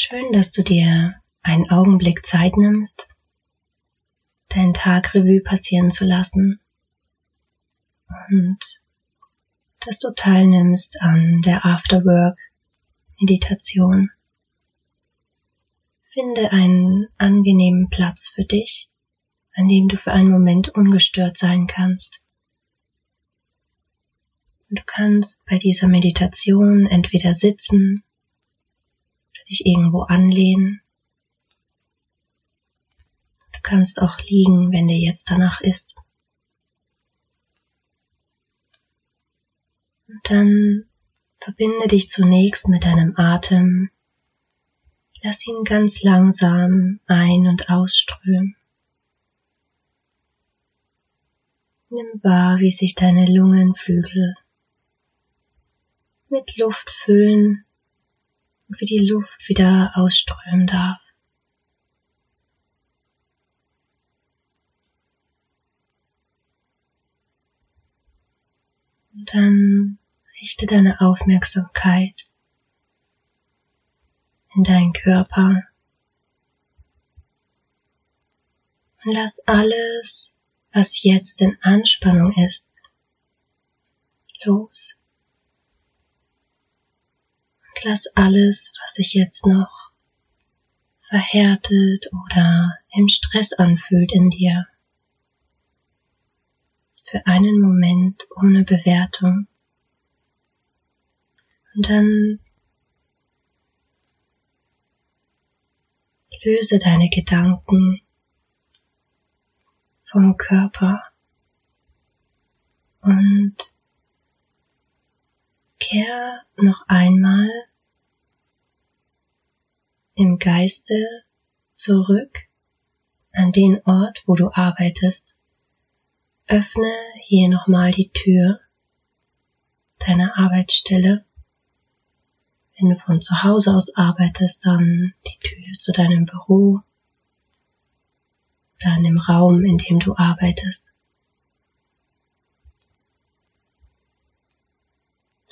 Schön, dass du dir einen Augenblick Zeit nimmst, deinen Tag Revue passieren zu lassen und dass du teilnimmst an der Afterwork Meditation. Finde einen angenehmen Platz für dich, an dem du für einen Moment ungestört sein kannst. Du kannst bei dieser Meditation entweder sitzen dich irgendwo anlehnen. Du kannst auch liegen, wenn dir jetzt danach ist. Und dann verbinde dich zunächst mit deinem Atem. Lass ihn ganz langsam ein- und ausströmen. Nimm wahr, wie sich deine Lungenflügel mit Luft füllen wie die Luft wieder ausströmen darf. Und dann richte deine Aufmerksamkeit in deinen Körper und lass alles, was jetzt in Anspannung ist, los lass alles, was sich jetzt noch verhärtet oder im Stress anfühlt in dir, für einen Moment ohne Bewertung. Und dann löse deine Gedanken vom Körper und kehr noch einmal im Geiste zurück an den Ort, wo du arbeitest. Öffne hier nochmal die Tür deiner Arbeitsstelle. Wenn du von zu Hause aus arbeitest, dann die Tür zu deinem Büro oder an dem Raum, in dem du arbeitest.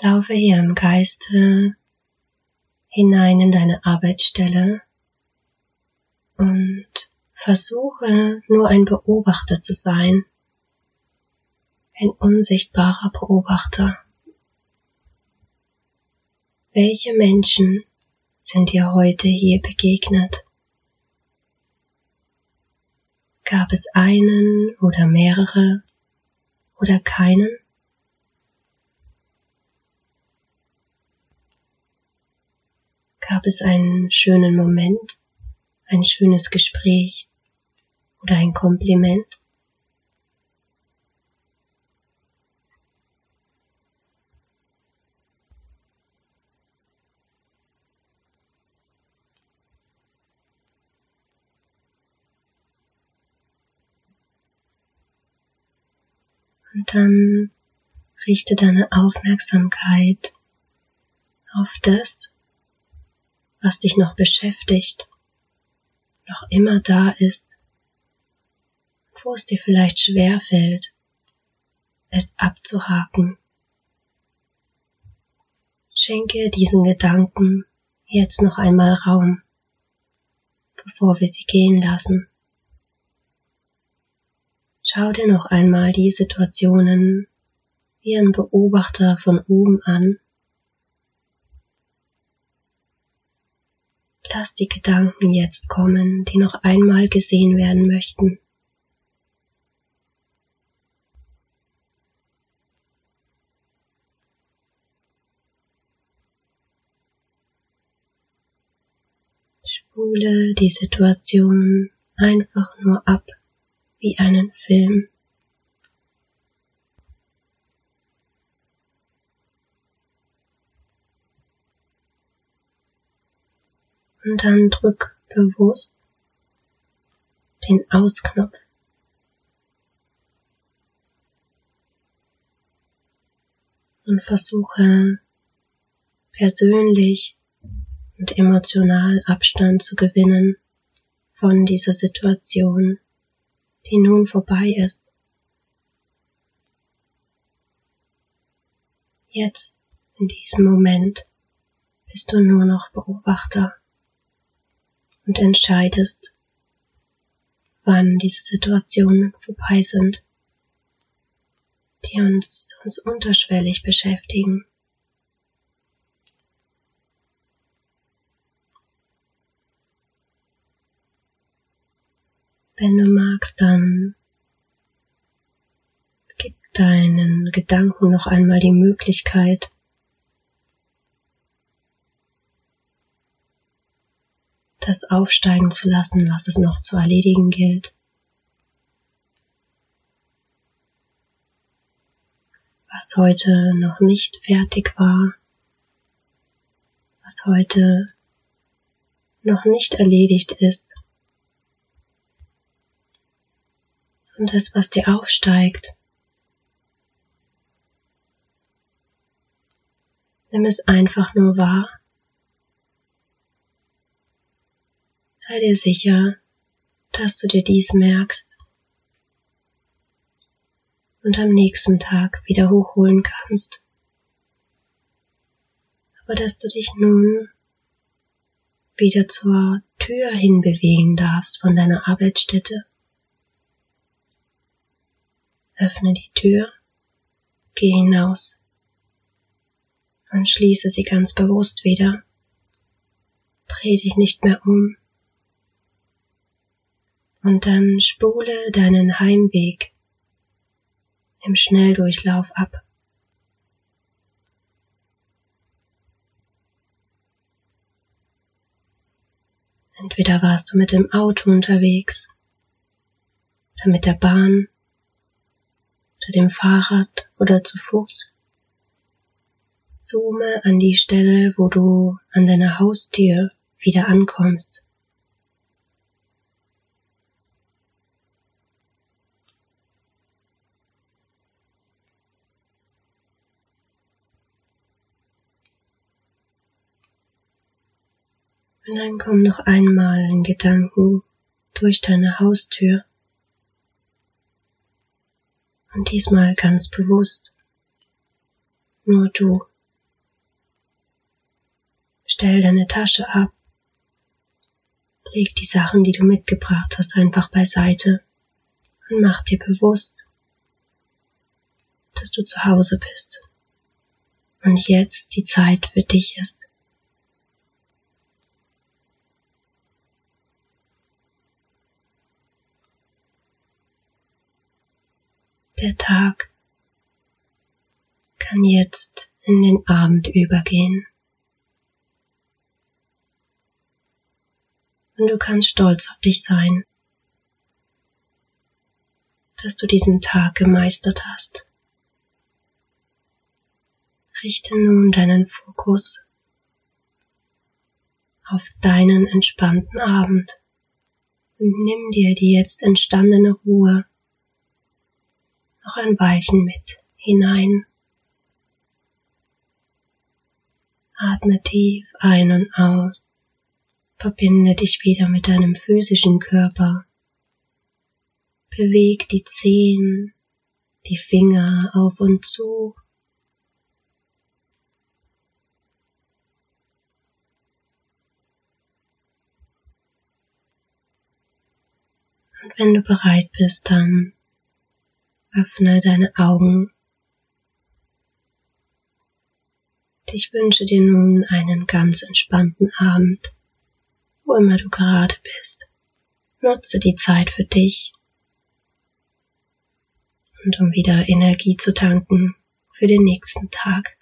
Laufe hier im Geiste hinein in deine Arbeitsstelle und versuche nur ein Beobachter zu sein, ein unsichtbarer Beobachter. Welche Menschen sind dir heute hier begegnet? Gab es einen oder mehrere oder keinen? Es einen schönen Moment, ein schönes Gespräch oder ein Kompliment? Und dann richte deine Aufmerksamkeit auf das, was dich noch beschäftigt, noch immer da ist, wo es dir vielleicht schwer fällt, es abzuhaken. Schenke diesen Gedanken jetzt noch einmal Raum, bevor wir sie gehen lassen. Schau dir noch einmal die Situationen wie ein Beobachter von oben an Lass die Gedanken jetzt kommen, die noch einmal gesehen werden möchten. Spule die Situation einfach nur ab wie einen Film. Und dann drück bewusst den Ausknopf. Und versuche persönlich und emotional Abstand zu gewinnen von dieser Situation, die nun vorbei ist. Jetzt, in diesem Moment, bist du nur noch Beobachter und entscheidest, wann diese Situationen vorbei sind, die uns, uns unterschwellig beschäftigen. Wenn du magst, dann gib deinen Gedanken noch einmal die Möglichkeit, das aufsteigen zu lassen, was es noch zu erledigen gilt. Was heute noch nicht fertig war, was heute noch nicht erledigt ist. Und das, was dir aufsteigt, nimm es einfach nur wahr. Sei dir sicher, dass du dir dies merkst und am nächsten Tag wieder hochholen kannst. Aber dass du dich nun wieder zur Tür hinbewegen darfst von deiner Arbeitsstätte. Öffne die Tür, geh hinaus und schließe sie ganz bewusst wieder. Dreh dich nicht mehr um und dann spule deinen Heimweg im Schnelldurchlauf ab. Entweder warst du mit dem Auto unterwegs oder mit der Bahn oder dem Fahrrad oder zu Fuß. Zoome an die Stelle, wo du an deiner Haustür wieder ankommst. Und dann komm noch einmal in Gedanken durch deine Haustür. Und diesmal ganz bewusst. Nur du. Stell deine Tasche ab. Leg die Sachen, die du mitgebracht hast, einfach beiseite und mach dir bewusst, dass du zu Hause bist und jetzt die Zeit für dich ist. Der Tag kann jetzt in den Abend übergehen. Und du kannst stolz auf dich sein, dass du diesen Tag gemeistert hast. Richte nun deinen Fokus auf deinen entspannten Abend und nimm dir die jetzt entstandene Ruhe noch ein Weilchen mit hinein. Atme tief ein und aus. Verbinde dich wieder mit deinem physischen Körper. Beweg die Zehen, die Finger auf und zu. Und wenn du bereit bist, dann Öffne deine Augen. Ich wünsche dir nun einen ganz entspannten Abend, wo immer du gerade bist. Nutze die Zeit für dich und um wieder Energie zu tanken für den nächsten Tag.